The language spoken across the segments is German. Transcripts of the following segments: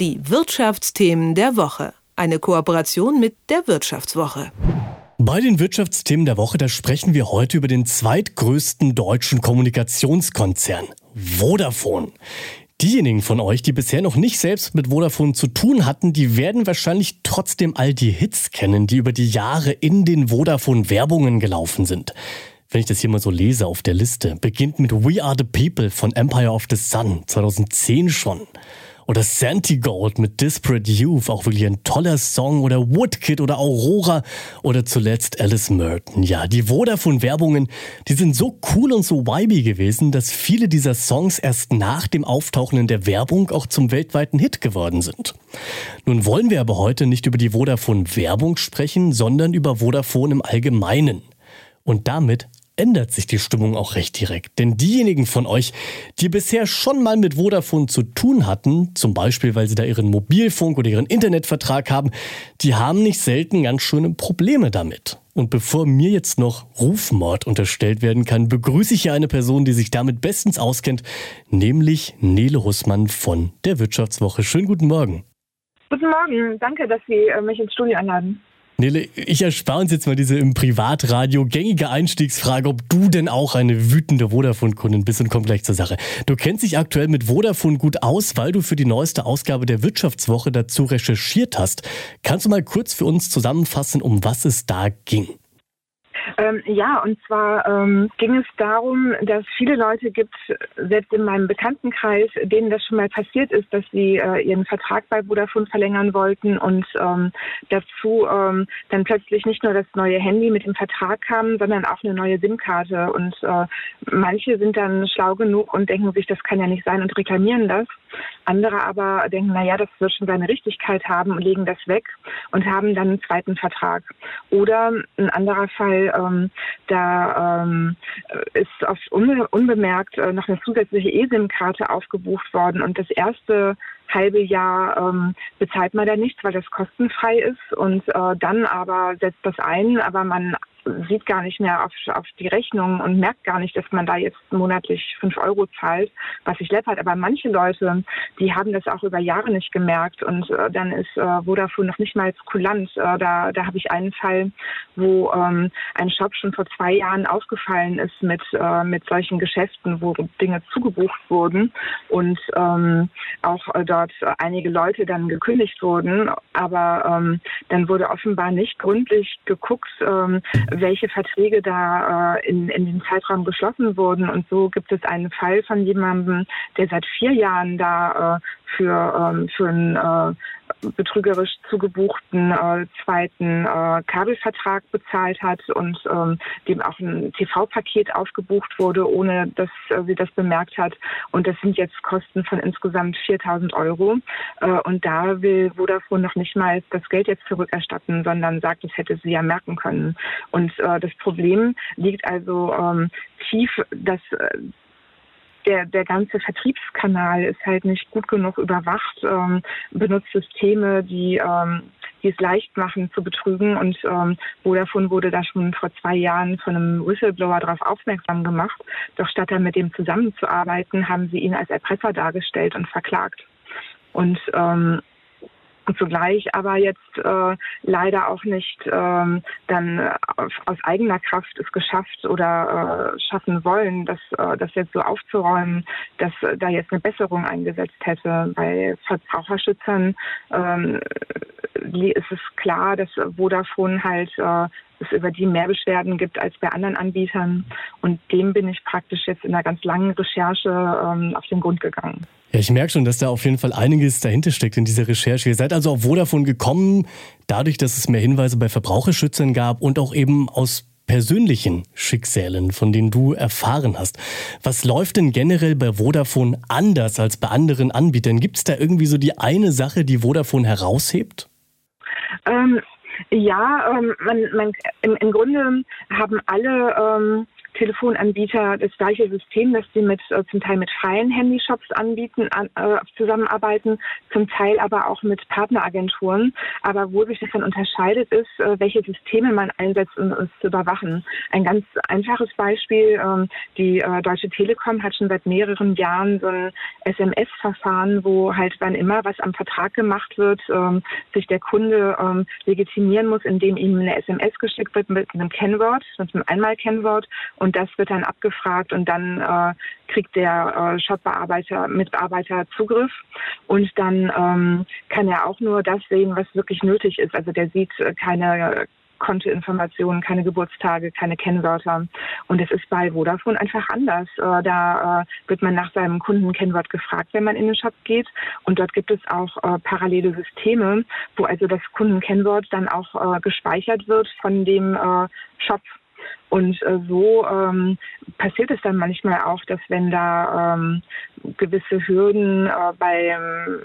Die Wirtschaftsthemen der Woche. Eine Kooperation mit der Wirtschaftswoche. Bei den Wirtschaftsthemen der Woche, da sprechen wir heute über den zweitgrößten deutschen Kommunikationskonzern, Vodafone. Diejenigen von euch, die bisher noch nicht selbst mit Vodafone zu tun hatten, die werden wahrscheinlich trotzdem all die Hits kennen, die über die Jahre in den Vodafone-Werbungen gelaufen sind. Wenn ich das hier mal so lese auf der Liste, beginnt mit We Are the People von Empire of the Sun 2010 schon. Oder Santi Gold mit Disparate Youth, auch wirklich ein toller Song. Oder Woodkid oder Aurora. Oder zuletzt Alice Merton. Ja, die Vodafone-Werbungen, die sind so cool und so vibey gewesen, dass viele dieser Songs erst nach dem Auftauchen in der Werbung auch zum weltweiten Hit geworden sind. Nun wollen wir aber heute nicht über die Vodafone-Werbung sprechen, sondern über Vodafone im Allgemeinen. Und damit ändert sich die Stimmung auch recht direkt. Denn diejenigen von euch, die bisher schon mal mit Vodafone zu tun hatten, zum Beispiel weil sie da ihren Mobilfunk oder ihren Internetvertrag haben, die haben nicht selten ganz schöne Probleme damit. Und bevor mir jetzt noch Rufmord unterstellt werden kann, begrüße ich hier eine Person, die sich damit bestens auskennt, nämlich Nele Hussmann von der Wirtschaftswoche. Schönen guten Morgen. Guten Morgen, danke, dass Sie äh, mich ins Studio einladen. Nele, ich erspare uns jetzt mal diese im Privatradio gängige Einstiegsfrage, ob du denn auch eine wütende Vodafone-Kundin bist und komm gleich zur Sache. Du kennst dich aktuell mit Vodafone gut aus, weil du für die neueste Ausgabe der Wirtschaftswoche dazu recherchiert hast. Kannst du mal kurz für uns zusammenfassen, um was es da ging? Ähm, ja, und zwar ähm, ging es darum, dass viele Leute gibt, selbst in meinem Bekanntenkreis, denen das schon mal passiert ist, dass sie äh, ihren Vertrag bei Vodafone verlängern wollten und ähm, dazu ähm, dann plötzlich nicht nur das neue Handy mit dem Vertrag kam, sondern auch eine neue SIM-Karte. Und äh, manche sind dann schlau genug und denken sich, das kann ja nicht sein und reklamieren das. Andere aber denken, na ja, das wird schon seine Richtigkeit haben und legen das weg und haben dann einen zweiten Vertrag. Oder ein anderer Fall, ähm, da ähm, ist oft unbe unbemerkt äh, noch eine zusätzliche eSIM-Karte aufgebucht worden und das erste halbe Jahr ähm, bezahlt man da nichts, weil das kostenfrei ist und äh, dann aber setzt das ein, aber man sieht gar nicht mehr auf, auf die Rechnung und merkt gar nicht, dass man da jetzt monatlich fünf Euro zahlt, was sich läppert. Aber manche Leute, die haben das auch über Jahre nicht gemerkt und äh, dann ist äh, Vodafone noch nicht mal kulant. Äh, da da habe ich einen Fall, wo ähm, ein Shop schon vor zwei Jahren aufgefallen ist mit, äh, mit solchen Geschäften, wo Dinge zugebucht wurden und ähm, auch äh, dort einige Leute dann gekündigt wurden. Aber ähm, dann wurde offenbar nicht gründlich geguckt, ähm, welche Verträge da äh, in, in den Zeitraum geschlossen wurden. Und so gibt es einen Fall von jemandem, der seit vier Jahren da äh, für, ähm, für einen äh, betrügerisch zugebuchten äh, zweiten äh, Kabelvertrag bezahlt hat und ähm, dem auch ein TV-Paket aufgebucht wurde, ohne dass äh, sie das bemerkt hat. Und das sind jetzt Kosten von insgesamt 4000 Euro. Äh, und da will Vodafone noch nicht mal das Geld jetzt zurückerstatten, sondern sagt, das hätte sie ja merken können. Und äh, das Problem liegt also ähm, tief, dass äh, der, der ganze Vertriebskanal ist halt nicht gut genug überwacht, ähm, benutzt Systeme, die, ähm, die es leicht machen zu betrügen. Und ähm, Vodafone wurde da schon vor zwei Jahren von einem Whistleblower darauf aufmerksam gemacht. Doch statt dann mit dem zusammenzuarbeiten, haben sie ihn als Erpresser dargestellt und verklagt. Und ähm, und zugleich aber jetzt äh, leider auch nicht ähm, dann aus eigener Kraft es geschafft oder äh, schaffen wollen, das, äh, das jetzt so aufzuräumen, dass da jetzt eine Besserung eingesetzt hätte. Bei Verbraucherschützern ähm, ist es klar, dass Vodafone halt äh, es über die mehr Beschwerden gibt als bei anderen Anbietern. Und dem bin ich praktisch jetzt in einer ganz langen Recherche ähm, auf den Grund gegangen. Ja, ich merke schon, dass da auf jeden Fall einiges dahinter steckt in dieser Recherche. Ihr seid also auf Vodafone gekommen, dadurch, dass es mehr Hinweise bei Verbraucherschützern gab und auch eben aus persönlichen Schicksalen, von denen du erfahren hast. Was läuft denn generell bei Vodafone anders als bei anderen Anbietern? Gibt es da irgendwie so die eine Sache, die Vodafone heraushebt? Ähm, ja, ähm, man, man, im, im Grunde haben alle ähm, Telefonanbieter das gleiche System, dass sie mit äh, zum Teil mit freien Handyshops anbieten, an, äh, zusammenarbeiten, zum Teil aber auch mit Partneragenturen. Aber wo sich das dann unterscheidet, ist, äh, welche Systeme man einsetzt, um es zu überwachen. Ein ganz einfaches Beispiel, ähm, die äh, Deutsche Telekom hat schon seit mehreren Jahren so ein SMS-Verfahren, wo halt wann immer was am Vertrag gemacht wird, ähm, sich der Kunde ähm, legitimieren muss, indem ihm eine SMS geschickt wird mit einem Kennwort, mit einem Einmal-Kennwort und das wird dann abgefragt und dann äh, kriegt der äh, Shopbearbeiter, Mitarbeiter Zugriff und dann ähm, kann er auch nur das sehen, was wirklich nötig ist. Also der sieht äh, keine Kontoinformationen, keine Geburtstage, keine Kennwörter. Und es ist bei Vodafone einfach anders. Äh, da äh, wird man nach seinem Kundenkennwort gefragt, wenn man in den Shop geht. Und dort gibt es auch äh, parallele Systeme, wo also das Kundenkennwort dann auch gespeichert wird von dem Shop und äh, so ähm, passiert es dann manchmal auch, dass wenn da ähm, gewisse Hürden äh, beim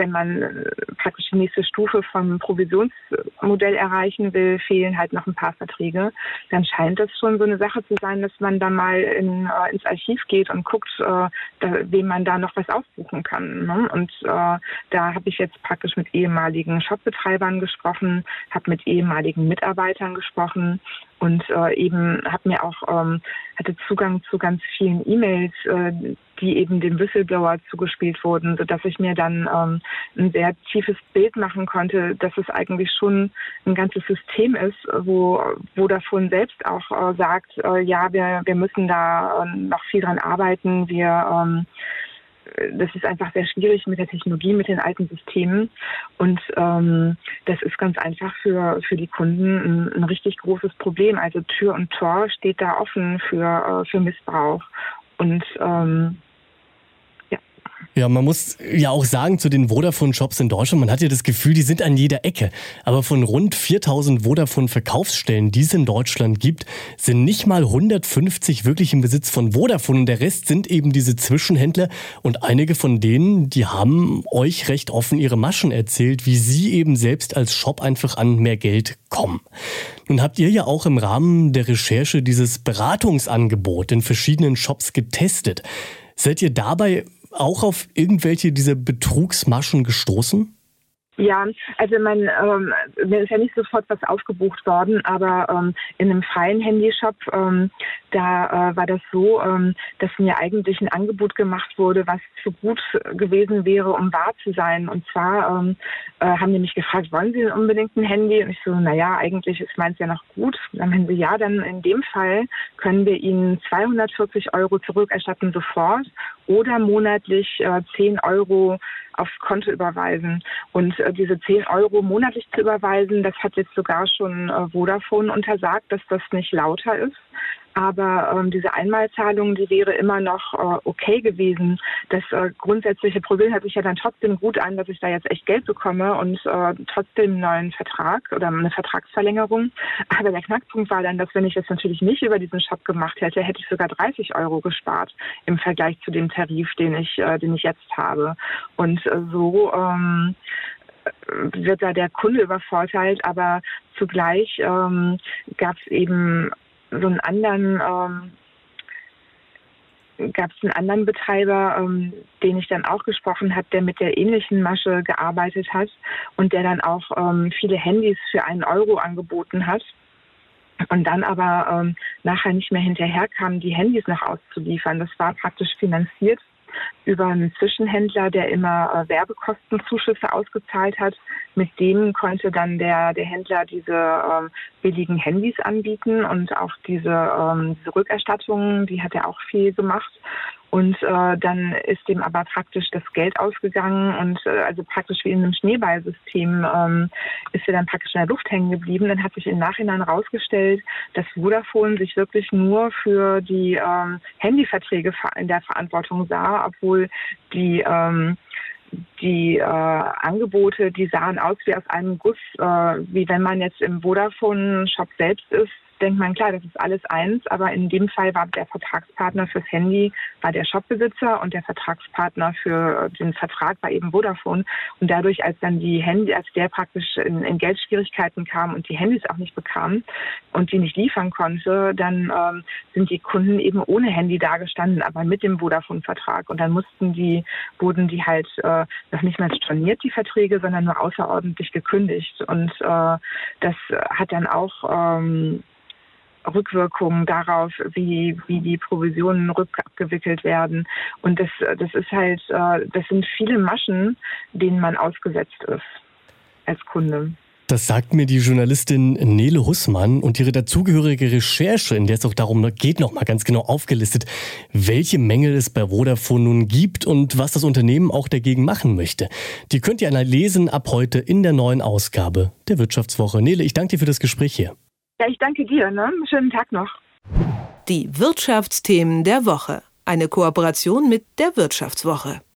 wenn man äh, praktisch die nächste Stufe vom Provisionsmodell erreichen will, fehlen halt noch ein paar Verträge, dann scheint das schon so eine Sache zu sein, dass man da mal in, äh, ins Archiv geht und guckt, äh, da, wem man da noch was ausbuchen kann. Ne? Und äh, da habe ich jetzt praktisch mit ehemaligen Shopbetreibern gesprochen, habe mit ehemaligen Mitarbeitern gesprochen und äh, eben habe mir auch ähm, hatte Zugang zu ganz vielen E-Mails, äh, die eben dem Whistleblower zugespielt wurden, so dass ich mir dann ähm, ein sehr tiefes Bild machen konnte, dass es eigentlich schon ein ganzes System ist, wo wo davon selbst auch äh, sagt, äh, ja, wir wir müssen da äh, noch viel dran arbeiten, wir ähm, das ist einfach sehr schwierig mit der Technologie, mit den alten Systemen. Und ähm, das ist ganz einfach für, für die Kunden ein, ein richtig großes Problem. Also Tür und Tor steht da offen für, äh, für Missbrauch. Und ähm, ja, man muss ja auch sagen zu den Vodafone-Shops in Deutschland, man hat ja das Gefühl, die sind an jeder Ecke. Aber von rund 4000 Vodafone-Verkaufsstellen, die es in Deutschland gibt, sind nicht mal 150 wirklich im Besitz von Vodafone. Und der Rest sind eben diese Zwischenhändler. Und einige von denen, die haben euch recht offen ihre Maschen erzählt, wie sie eben selbst als Shop einfach an mehr Geld kommen. Nun habt ihr ja auch im Rahmen der Recherche dieses Beratungsangebot in verschiedenen Shops getestet. Seid ihr dabei auch auf irgendwelche dieser Betrugsmaschen gestoßen? Ja, also man, ähm, mir ist ja nicht sofort was aufgebucht worden, aber ähm, in einem freien Handyshop, ähm, da äh, war das so, ähm, dass mir eigentlich ein Angebot gemacht wurde, was zu gut gewesen wäre, um wahr zu sein. Und zwar ähm, äh, haben die mich gefragt, wollen Sie unbedingt ein Handy? Und ich so, naja, eigentlich ist meins ja noch gut. Dann haben sie, ja, dann in dem Fall können wir Ihnen 240 Euro zurückerstatten sofort oder monatlich äh, 10 Euro aufs Konto überweisen. Und äh, diese 10 Euro monatlich zu überweisen, das hat jetzt sogar schon äh, Vodafone untersagt, dass das nicht lauter ist. Aber ähm, diese Einmalzahlung, die wäre immer noch äh, okay gewesen. Das äh, grundsätzliche Problem hört sich ja dann trotzdem gut an, dass ich da jetzt echt Geld bekomme und äh, trotzdem einen neuen Vertrag oder eine Vertragsverlängerung. Aber der Knackpunkt war dann, dass wenn ich das natürlich nicht über diesen Shop gemacht hätte, hätte ich sogar 30 Euro gespart im Vergleich zu dem Tarif, den ich, äh, den ich jetzt habe. Und äh, so ähm, wird da der Kunde übervorteilt, aber zugleich ähm, gab es eben so einen anderen ähm, gab es einen anderen Betreiber, ähm, den ich dann auch gesprochen habe, der mit der ähnlichen Masche gearbeitet hat und der dann auch ähm, viele Handys für einen Euro angeboten hat und dann aber ähm, nachher nicht mehr hinterherkam, die Handys noch auszuliefern. Das war praktisch finanziert über einen Zwischenhändler, der immer äh, Werbekostenzuschüsse ausgezahlt hat. Mit dem konnte dann der, der Händler diese ähm, billigen Handys anbieten und auch diese, ähm, diese Rückerstattungen, die hat er auch viel gemacht. Und äh, dann ist dem aber praktisch das Geld ausgegangen und äh, also praktisch wie in einem Schneeballsystem ähm, ist er dann praktisch in der Luft hängen geblieben. Dann hat sich im Nachhinein herausgestellt, dass Vodafone sich wirklich nur für die ähm, Handyverträge in der Verantwortung sah, obwohl die ähm, die äh, Angebote, die sahen aus wie aus einem Guss, äh, wie wenn man jetzt im Vodafone-Shop selbst ist denkt man, klar, das ist alles eins, aber in dem Fall war der Vertragspartner fürs Handy war der Shopbesitzer und der Vertragspartner für den Vertrag war eben Vodafone. Und dadurch, als dann die Handy, als der praktisch in, in Geldschwierigkeiten kam und die Handys auch nicht bekam und die nicht liefern konnte, dann ähm, sind die Kunden eben ohne Handy dagestanden, aber mit dem Vodafone-Vertrag. Und dann mussten die, wurden die halt äh, noch nicht mal storniert, die Verträge, sondern nur außerordentlich gekündigt. Und äh, das hat dann auch ähm, Rückwirkungen darauf, wie, wie die Provisionen rückabgewickelt werden. Und das, das ist halt, äh, das sind viele Maschen, denen man ausgesetzt ist als Kunde. Das sagt mir die Journalistin Nele Hussmann und ihre dazugehörige Recherche, in der es auch darum geht, nochmal ganz genau aufgelistet, welche Mängel es bei Vodafone nun gibt und was das Unternehmen auch dagegen machen möchte. Die könnt ihr lesen ab heute in der neuen Ausgabe der Wirtschaftswoche. Nele, ich danke dir für das Gespräch hier. Ja, ich danke dir. Ne? Schönen Tag noch. Die Wirtschaftsthemen der Woche. Eine Kooperation mit der Wirtschaftswoche.